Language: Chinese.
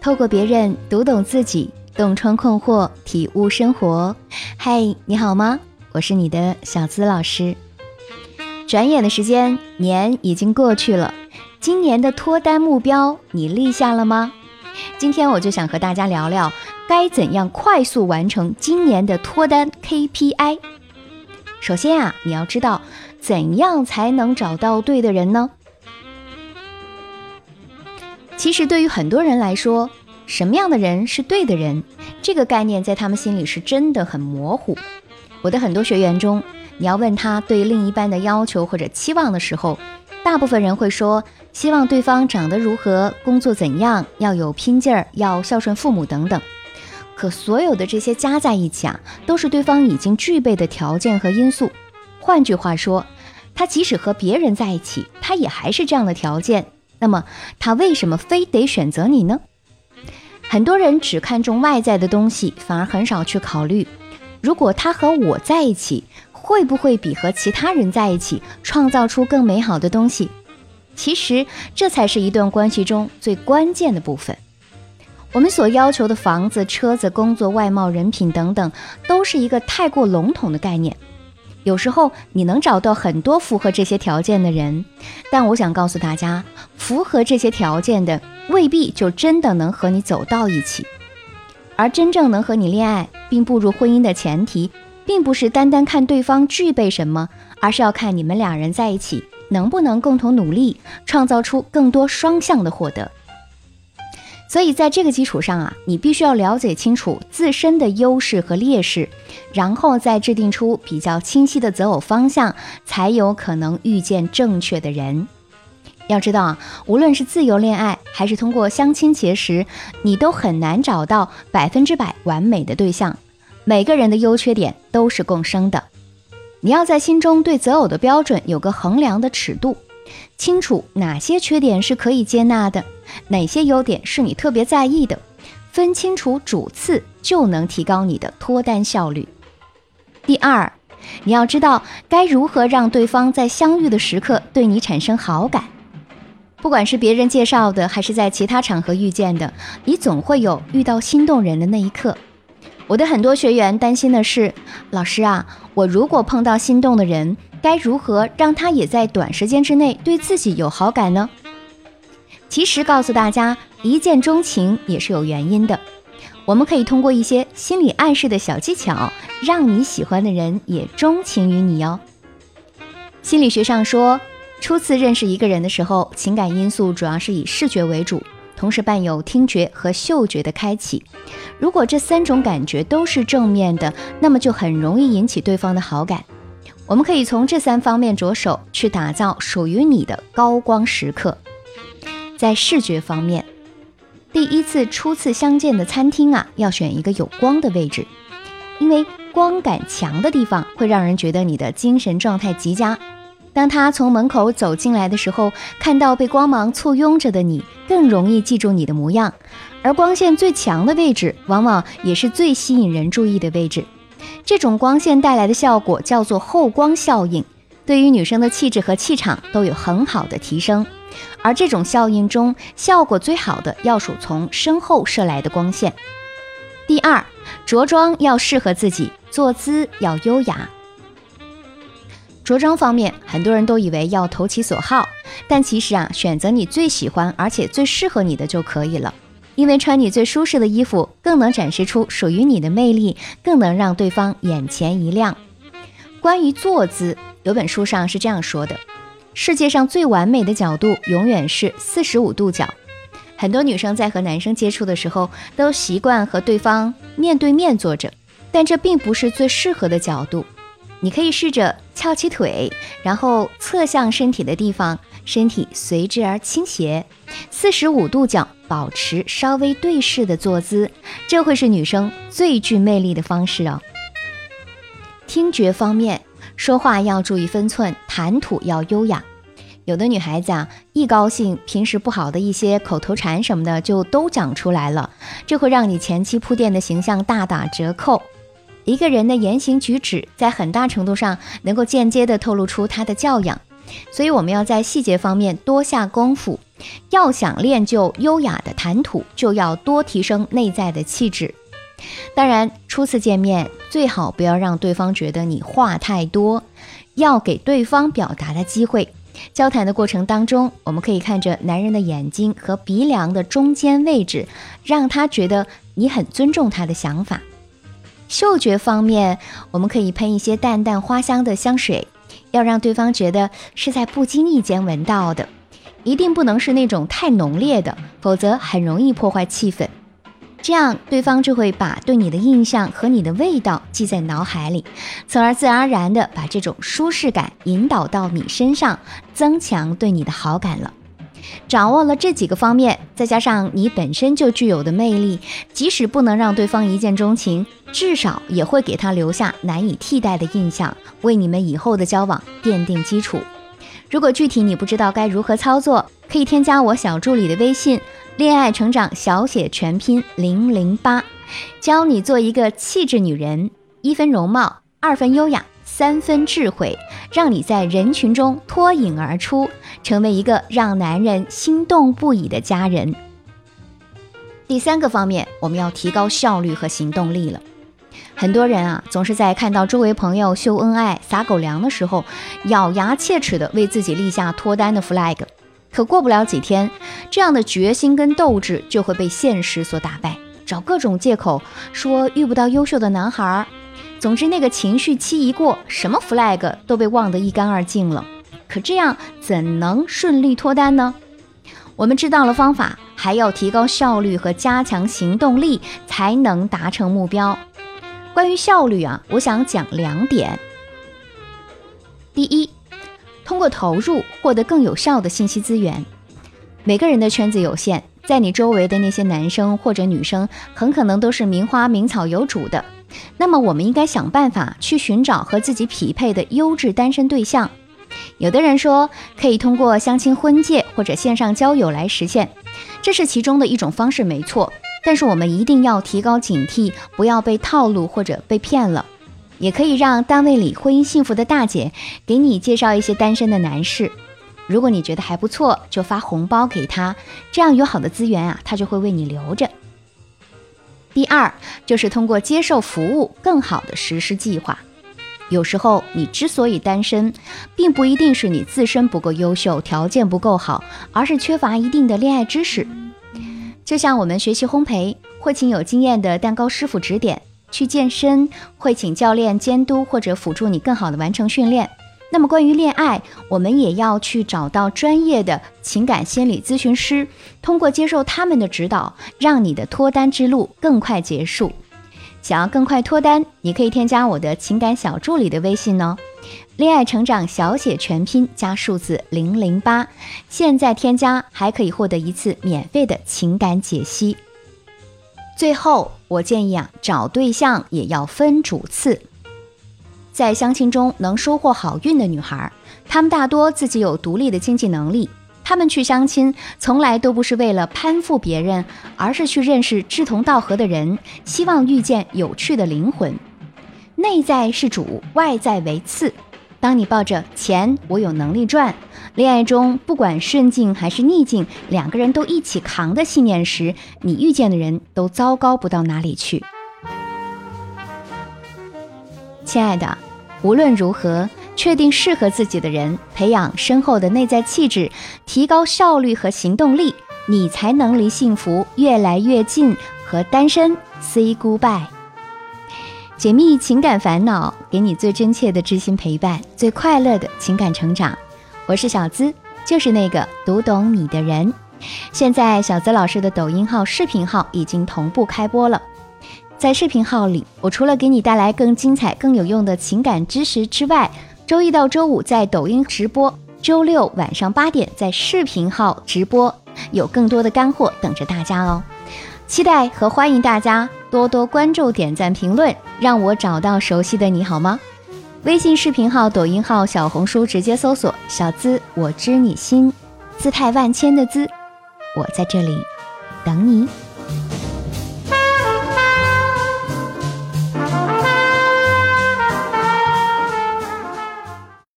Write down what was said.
透过别人读懂自己，洞穿困惑，体悟生活。嗨，你好吗？我是你的小资老师。转眼的时间，年已经过去了。今年的脱单目标你立下了吗？今天我就想和大家聊聊，该怎样快速完成今年的脱单 KPI。首先啊，你要知道怎样才能找到对的人呢？其实对于很多人来说，什么样的人是对的人，这个概念在他们心里是真的很模糊。我的很多学员中，你要问他对另一半的要求或者期望的时候，大部分人会说希望对方长得如何，工作怎样，要有拼劲儿，要孝顺父母等等。可所有的这些加在一起啊，都是对方已经具备的条件和因素。换句话说，他即使和别人在一起，他也还是这样的条件。那么他为什么非得选择你呢？很多人只看重外在的东西，反而很少去考虑，如果他和我在一起，会不会比和其他人在一起创造出更美好的东西？其实这才是一段关系中最关键的部分。我们所要求的房子、车子、工作、外貌、人品等等，都是一个太过笼统的概念。有时候你能找到很多符合这些条件的人，但我想告诉大家，符合这些条件的未必就真的能和你走到一起。而真正能和你恋爱并步入婚姻的前提，并不是单单看对方具备什么，而是要看你们两人在一起能不能共同努力，创造出更多双向的获得。所以，在这个基础上啊，你必须要了解清楚自身的优势和劣势，然后再制定出比较清晰的择偶方向，才有可能遇见正确的人。要知道啊，无论是自由恋爱还是通过相亲结识，你都很难找到百分之百完美的对象。每个人的优缺点都是共生的，你要在心中对择偶的标准有个衡量的尺度。清楚哪些缺点是可以接纳的，哪些优点是你特别在意的，分清楚主次就能提高你的脱单效率。第二，你要知道该如何让对方在相遇的时刻对你产生好感。不管是别人介绍的，还是在其他场合遇见的，你总会有遇到心动人的那一刻。我的很多学员担心的是，老师啊，我如果碰到心动的人。该如何让他也在短时间之内对自己有好感呢？其实告诉大家，一见钟情也是有原因的。我们可以通过一些心理暗示的小技巧，让你喜欢的人也钟情于你哦。心理学上说，初次认识一个人的时候，情感因素主要是以视觉为主，同时伴有听觉和嗅觉的开启。如果这三种感觉都是正面的，那么就很容易引起对方的好感。我们可以从这三方面着手，去打造属于你的高光时刻。在视觉方面，第一次初次相见的餐厅啊，要选一个有光的位置，因为光感强的地方会让人觉得你的精神状态极佳。当他从门口走进来的时候，看到被光芒簇拥着的你，更容易记住你的模样。而光线最强的位置，往往也是最吸引人注意的位置。这种光线带来的效果叫做后光效应，对于女生的气质和气场都有很好的提升。而这种效应中，效果最好的要数从身后射来的光线。第二，着装要适合自己，坐姿要优雅。着装方面，很多人都以为要投其所好，但其实啊，选择你最喜欢而且最适合你的就可以了。因为穿你最舒适的衣服，更能展示出属于你的魅力，更能让对方眼前一亮。关于坐姿，有本书上是这样说的：世界上最完美的角度永远是四十五度角。很多女生在和男生接触的时候，都习惯和对方面对面坐着，但这并不是最适合的角度。你可以试着翘起腿，然后侧向身体的地方，身体随之而倾斜，四十五度角。保持稍微对视的坐姿，这会是女生最具魅力的方式哦。听觉方面，说话要注意分寸，谈吐要优雅。有的女孩子啊，一高兴，平时不好的一些口头禅什么的就都讲出来了，这会让你前期铺垫的形象大打折扣。一个人的言行举止，在很大程度上能够间接的透露出他的教养，所以我们要在细节方面多下功夫。要想练就优雅的谈吐，就要多提升内在的气质。当然，初次见面最好不要让对方觉得你话太多，要给对方表达的机会。交谈的过程当中，我们可以看着男人的眼睛和鼻梁的中间位置，让他觉得你很尊重他的想法。嗅觉方面，我们可以喷一些淡淡花香的香水，要让对方觉得是在不经意间闻到的，一定不能是那种太浓烈的，否则很容易破坏气氛。这样，对方就会把对你的印象和你的味道记在脑海里，从而自然而然地把这种舒适感引导到你身上，增强对你的好感了。掌握了这几个方面，再加上你本身就具有的魅力，即使不能让对方一见钟情，至少也会给他留下难以替代的印象，为你们以后的交往奠定基础。如果具体你不知道该如何操作，可以添加我小助理的微信“恋爱成长小写全拼零零八”，教你做一个气质女人，一分容貌，二分优雅，三分智慧，让你在人群中脱颖而出，成为一个让男人心动不已的佳人。第三个方面，我们要提高效率和行动力了。很多人啊，总是在看到周围朋友秀恩爱、撒狗粮的时候，咬牙切齿地为自己立下脱单的 flag。可过不了几天，这样的决心跟斗志就会被现实所打败，找各种借口说遇不到优秀的男孩儿。总之，那个情绪期一过，什么 flag 都被忘得一干二净了。可这样怎能顺利脱单呢？我们知道了方法，还要提高效率和加强行动力，才能达成目标。关于效率啊，我想讲两点。第一，通过投入获得更有效的信息资源。每个人的圈子有限，在你周围的那些男生或者女生，很可能都是名花名草有主的。那么，我们应该想办法去寻找和自己匹配的优质单身对象。有的人说可以通过相亲、婚介或者线上交友来实现，这是其中的一种方式，没错。但是我们一定要提高警惕，不要被套路或者被骗了。也可以让单位里婚姻幸福的大姐给你介绍一些单身的男士，如果你觉得还不错，就发红包给他，这样有好的资源啊，他就会为你留着。第二，就是通过接受服务，更好的实施计划。有时候你之所以单身，并不一定是你自身不够优秀，条件不够好，而是缺乏一定的恋爱知识。就像我们学习烘焙，会请有经验的蛋糕师傅指点；去健身，会请教练监督或者辅助你更好的完成训练。那么关于恋爱，我们也要去找到专业的情感心理咨询师，通过接受他们的指导，让你的脱单之路更快结束。想要更快脱单，你可以添加我的情感小助理的微信哦。恋爱成长小写全拼加数字零零八，现在添加还可以获得一次免费的情感解析。最后，我建议啊，找对象也要分主次。在相亲中能收获好运的女孩，她们大多自己有独立的经济能力。她们去相亲，从来都不是为了攀附别人，而是去认识志同道合的人，希望遇见有趣的灵魂。内在是主，外在为次。当你抱着钱，我有能力赚，恋爱中不管顺境还是逆境，两个人都一起扛的信念时，你遇见的人都糟糕不到哪里去。亲爱的，无论如何，确定适合自己的人，培养深厚的内在气质，提高效率和行动力，你才能离幸福越来越近，和单身 say goodbye。解密情感烦恼，给你最真切的知心陪伴，最快乐的情感成长。我是小资，就是那个读懂你的人。现在小资老师的抖音号、视频号已经同步开播了。在视频号里，我除了给你带来更精彩、更有用的情感知识之外，周一到周五在抖音直播，周六晚上八点在视频号直播，有更多的干货等着大家哦。期待和欢迎大家多多关注、点赞、评论，让我找到熟悉的你好吗？微信视频号、抖音号、小红书直接搜索“小资我知你心”，姿态万千的资，我在这里等你。